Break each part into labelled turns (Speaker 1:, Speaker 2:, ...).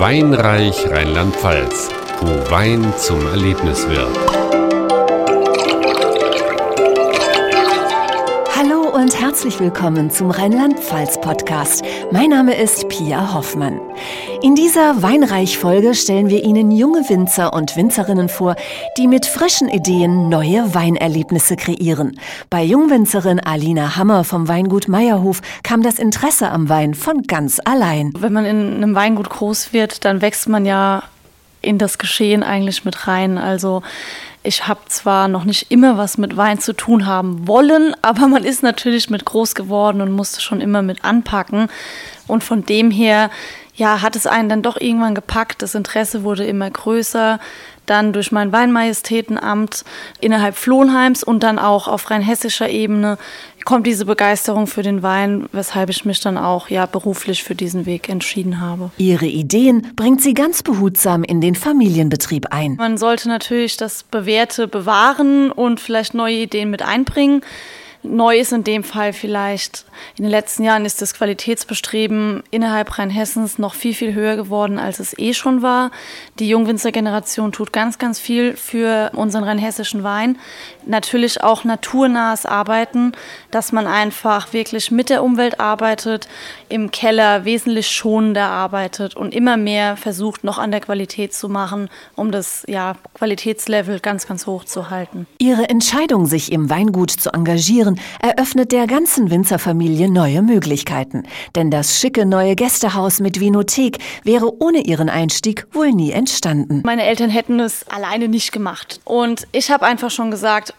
Speaker 1: Weinreich Rheinland-Pfalz, wo Wein zum Erlebnis wird.
Speaker 2: Herzlich willkommen zum Rheinland-Pfalz-Podcast. Mein Name ist Pia Hoffmann. In dieser Weinreich-Folge stellen wir Ihnen junge Winzer und Winzerinnen vor, die mit frischen Ideen neue Weinerlebnisse kreieren. Bei Jungwinzerin Alina Hammer vom Weingut Meierhof kam das Interesse am Wein von ganz allein.
Speaker 3: Wenn man in einem Weingut groß wird, dann wächst man ja in das Geschehen eigentlich mit rein. Also ich habe zwar noch nicht immer was mit Wein zu tun haben wollen, aber man ist natürlich mit groß geworden und musste schon immer mit anpacken. Und von dem her, ja, hat es einen dann doch irgendwann gepackt. Das Interesse wurde immer größer dann durch mein Weinmajestätenamt innerhalb Flohnheims und dann auch auf rheinhessischer Ebene kommt diese Begeisterung für den Wein, weshalb ich mich dann auch ja beruflich für diesen Weg entschieden habe.
Speaker 2: Ihre Ideen bringt sie ganz behutsam in den Familienbetrieb ein.
Speaker 3: Man sollte natürlich das Bewährte bewahren und vielleicht neue Ideen mit einbringen. Neu ist in dem Fall vielleicht, in den letzten Jahren ist das Qualitätsbestreben innerhalb Rheinhessens noch viel, viel höher geworden, als es eh schon war. Die Jungwinzergeneration tut ganz, ganz viel für unseren rheinhessischen Wein. Natürlich auch naturnahes Arbeiten, dass man einfach wirklich mit der Umwelt arbeitet, im Keller wesentlich schonender arbeitet und immer mehr versucht, noch an der Qualität zu machen, um das ja, Qualitätslevel ganz, ganz hoch zu halten.
Speaker 2: Ihre Entscheidung, sich im Weingut zu engagieren, eröffnet der ganzen Winzerfamilie neue Möglichkeiten. Denn das schicke neue Gästehaus mit Vinothek wäre ohne ihren Einstieg wohl nie entstanden.
Speaker 3: Meine Eltern hätten es alleine nicht gemacht. Und ich habe einfach schon gesagt,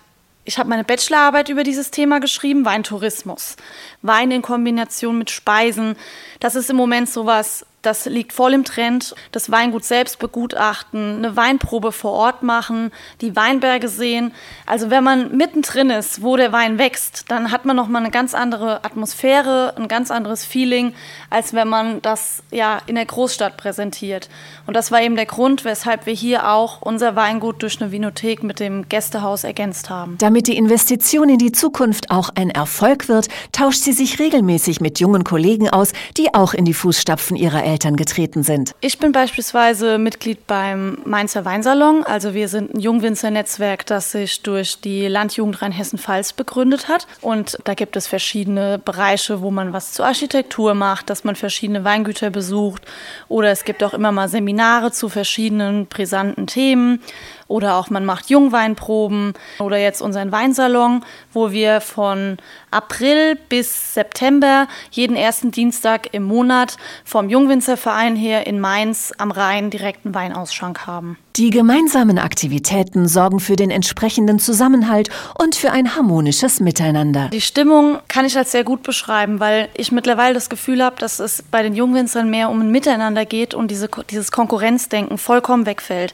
Speaker 3: ich habe meine Bachelorarbeit über dieses Thema geschrieben, Weintourismus. Wein in Kombination mit Speisen. Das ist im Moment sowas, das liegt voll im Trend. Das Weingut selbst begutachten, eine Weinprobe vor Ort machen, die Weinberge sehen. Also wenn man mittendrin ist, wo der Wein wächst, dann hat man noch mal eine ganz andere Atmosphäre, ein ganz anderes Feeling, als wenn man das ja in der Großstadt präsentiert. Und das war eben der Grund, weshalb wir hier auch unser Weingut durch eine Vinothek mit dem Gästehaus ergänzt haben.
Speaker 2: Damit die Investition in die Zukunft auch ein Erfolg wird, tauscht sie sich regelmäßig mit jungen Kollegen aus, die auch in die Fußstapfen ihrer Eltern getreten sind.
Speaker 3: Ich bin beispielsweise Mitglied beim Mainzer Weinsalon. Also wir sind ein Jungwinzer-Netzwerk, das sich durch die Landjugend Rheinhessen-Pfalz begründet hat. Und da gibt es verschiedene Bereiche, wo man was zur Architektur macht, dass man verschiedene Weingüter besucht. Oder es gibt auch immer mal Seminare zu verschiedenen brisanten Themen oder auch man macht Jungweinproben oder jetzt unseren Weinsalon, wo wir von April bis September jeden ersten Dienstag im Monat vom Jungwinzerverein her in Mainz am Rhein direkten Weinausschank haben.
Speaker 2: Die gemeinsamen Aktivitäten sorgen für den entsprechenden Zusammenhalt und für ein harmonisches Miteinander.
Speaker 3: Die Stimmung kann ich als sehr gut beschreiben, weil ich mittlerweile das Gefühl habe, dass es bei den Jungwinzern mehr um ein Miteinander geht und diese, dieses Konkurrenzdenken vollkommen wegfällt.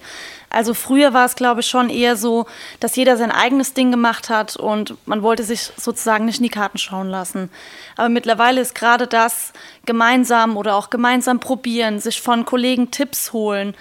Speaker 3: Also früher war es, glaube ich, schon eher so, dass jeder sein eigenes Ding gemacht hat und man wollte sich sozusagen nicht in die Karten schauen lassen. Aber mittlerweile ist gerade das gemeinsam oder auch gemeinsam probieren, sich von Kollegen Tipps holen,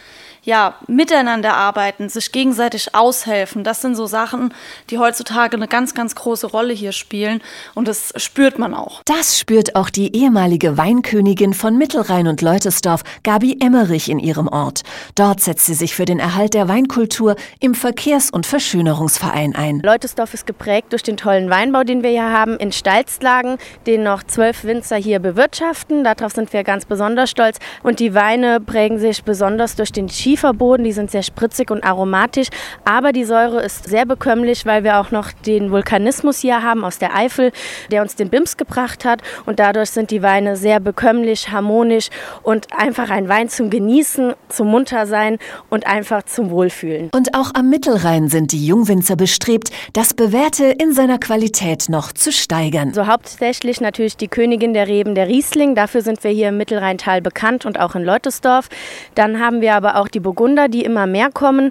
Speaker 3: ja, miteinander arbeiten, sich gegenseitig aushelfen. Das sind so Sachen, die heutzutage eine ganz, ganz große Rolle hier spielen. Und das spürt man auch.
Speaker 2: Das spürt auch die ehemalige Weinkönigin von Mittelrhein und Leutesdorf, Gabi Emmerich, in ihrem Ort. Dort setzt sie sich für den Erhalt der Weinkultur im Verkehrs- und Verschönerungsverein ein.
Speaker 4: Leutesdorf ist geprägt durch den tollen Weinbau, den wir hier haben, in Stalzlagen, den noch zwölf Winzer hier bewirtschaften. Darauf sind wir ganz besonders stolz. Und die Weine prägen sich besonders durch den Ski Schieferboden, die sind sehr spritzig und aromatisch, aber die Säure ist sehr bekömmlich, weil wir auch noch den Vulkanismus hier haben aus der Eifel, der uns den Bims gebracht hat und dadurch sind die Weine sehr bekömmlich, harmonisch und einfach ein Wein zum Genießen, zum Muntersein und einfach zum Wohlfühlen.
Speaker 2: Und auch am Mittelrhein sind die Jungwinzer bestrebt, das Bewährte in seiner Qualität noch zu steigern.
Speaker 4: So hauptsächlich natürlich die Königin der Reben, der Riesling. Dafür sind wir hier im Mittelrheintal bekannt und auch in Leutesdorf. Dann haben wir aber auch die Burgunder, die immer mehr kommen.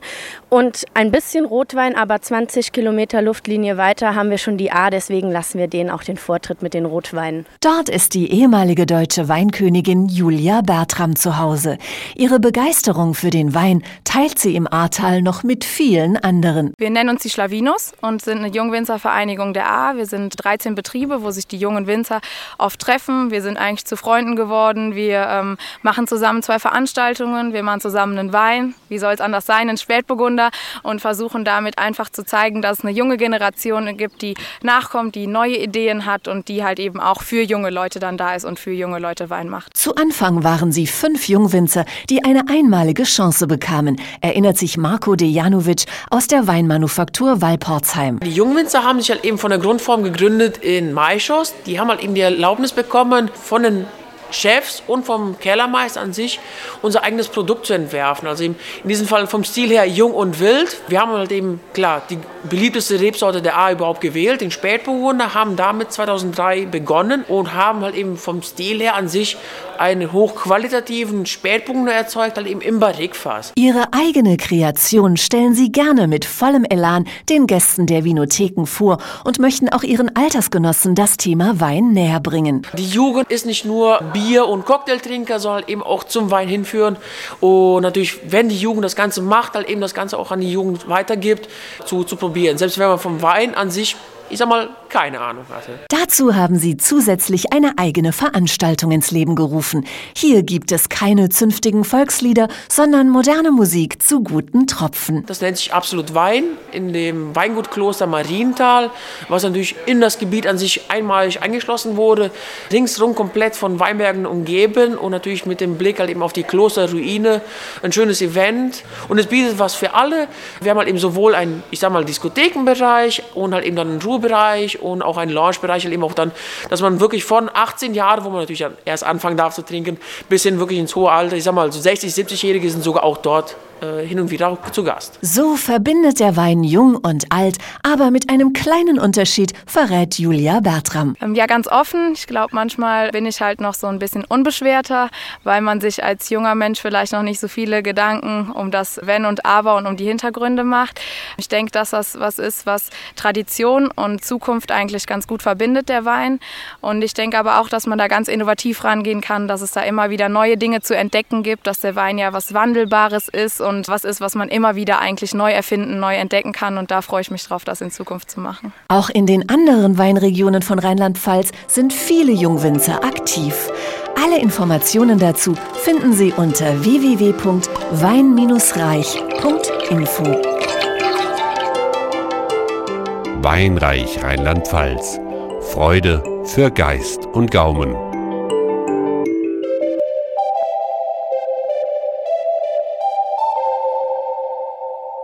Speaker 4: Und ein bisschen Rotwein, aber 20 Kilometer Luftlinie weiter haben wir schon die A, deswegen lassen wir denen auch den Vortritt mit den Rotweinen.
Speaker 2: Dort ist die ehemalige deutsche Weinkönigin Julia Bertram zu Hause. Ihre Begeisterung für den Wein teilt sie im Ahrtal noch mit vielen anderen.
Speaker 5: Wir nennen uns die Schlavinos und sind eine Jungwinzervereinigung der A. Wir sind 13 Betriebe, wo sich die jungen Winzer oft treffen. Wir sind eigentlich zu Freunden geworden. Wir ähm, machen zusammen zwei Veranstaltungen. Wir machen zusammen einen Wein. Wie soll es anders sein? Ein Spätburgunder und versuchen damit einfach zu zeigen, dass es eine junge Generation gibt, die nachkommt, die neue Ideen hat und die halt eben auch für junge Leute dann da ist und für junge Leute Wein macht.
Speaker 2: Zu Anfang waren sie fünf Jungwinzer, die eine einmalige Chance bekamen, erinnert sich Marco Dejanovic aus der Weinmanufaktur Walporzheim.
Speaker 6: Die Jungwinzer haben sich halt eben von der Grundform gegründet in Maischos. Die haben halt eben die Erlaubnis bekommen von den Chefs und vom Kellermeister an sich unser eigenes Produkt zu entwerfen. Also in diesem Fall vom Stil her jung und wild. Wir haben halt eben, klar, die beliebteste Rebsorte der A überhaupt gewählt, den Spätburgunder, haben damit 2003 begonnen und haben halt eben vom Stil her an sich einen hochqualitativen Spätburgunder erzeugt, halt eben im Barrikfass.
Speaker 2: Ihre eigene Kreation stellen sie gerne mit vollem Elan den Gästen der Vinotheken vor und möchten auch ihren Altersgenossen das Thema Wein näher bringen.
Speaker 6: Die Jugend ist nicht nur Bier- und Cocktailtrinker, sondern eben auch zum Wein hinführen und natürlich, wenn die Jugend das Ganze macht, halt eben das Ganze auch an die Jugend weitergibt, zu, zu probieren. Selbst wenn man vom Wein an sich ich sag mal, keine Ahnung hatte.
Speaker 2: Dazu haben sie zusätzlich eine eigene Veranstaltung ins Leben gerufen. Hier gibt es keine zünftigen Volkslieder, sondern moderne Musik zu guten Tropfen.
Speaker 6: Das nennt sich Absolut Wein in dem Weingutkloster Marienthal, was natürlich in das Gebiet an sich einmalig eingeschlossen wurde. Ringsrum komplett von Weinbergen umgeben und natürlich mit dem Blick halt eben auf die Klosterruine. Ein schönes Event und es bietet was für alle. Wir haben halt eben sowohl einen, ich sag mal, Diskothekenbereich und halt eben dann einen Ruhe Kulturbereich und auch ein Loungebereich, eben auch dann, dass man wirklich von 18 Jahren, wo man natürlich erst anfangen darf zu trinken, bis hin wirklich ins hohe Alter, ich sag mal, so 60, 70-Jährige sind sogar auch dort äh, hin und wieder zu Gast.
Speaker 2: So verbindet der Wein jung und alt, aber mit einem kleinen Unterschied, verrät Julia Bertram.
Speaker 5: Ähm, ja, ganz offen. Ich glaube, manchmal bin ich halt noch so ein bisschen unbeschwerter, weil man sich als junger Mensch vielleicht noch nicht so viele Gedanken um das Wenn und Aber und um die Hintergründe macht. Ich denke, dass das was ist, was Tradition und Zukunft eigentlich ganz gut verbindet, der Wein. Und ich denke aber auch, dass man da ganz innovativ rangehen kann, dass es da immer wieder neue Dinge zu entdecken gibt, dass der Wein ja was Wandelbares ist und und was ist, was man immer wieder eigentlich neu erfinden, neu entdecken kann. Und da freue ich mich drauf, das in Zukunft zu machen.
Speaker 2: Auch in den anderen Weinregionen von Rheinland-Pfalz sind viele Jungwinzer aktiv. Alle Informationen dazu finden Sie unter www.wein-reich.info.
Speaker 1: Weinreich Rheinland-Pfalz. Freude für Geist und Gaumen.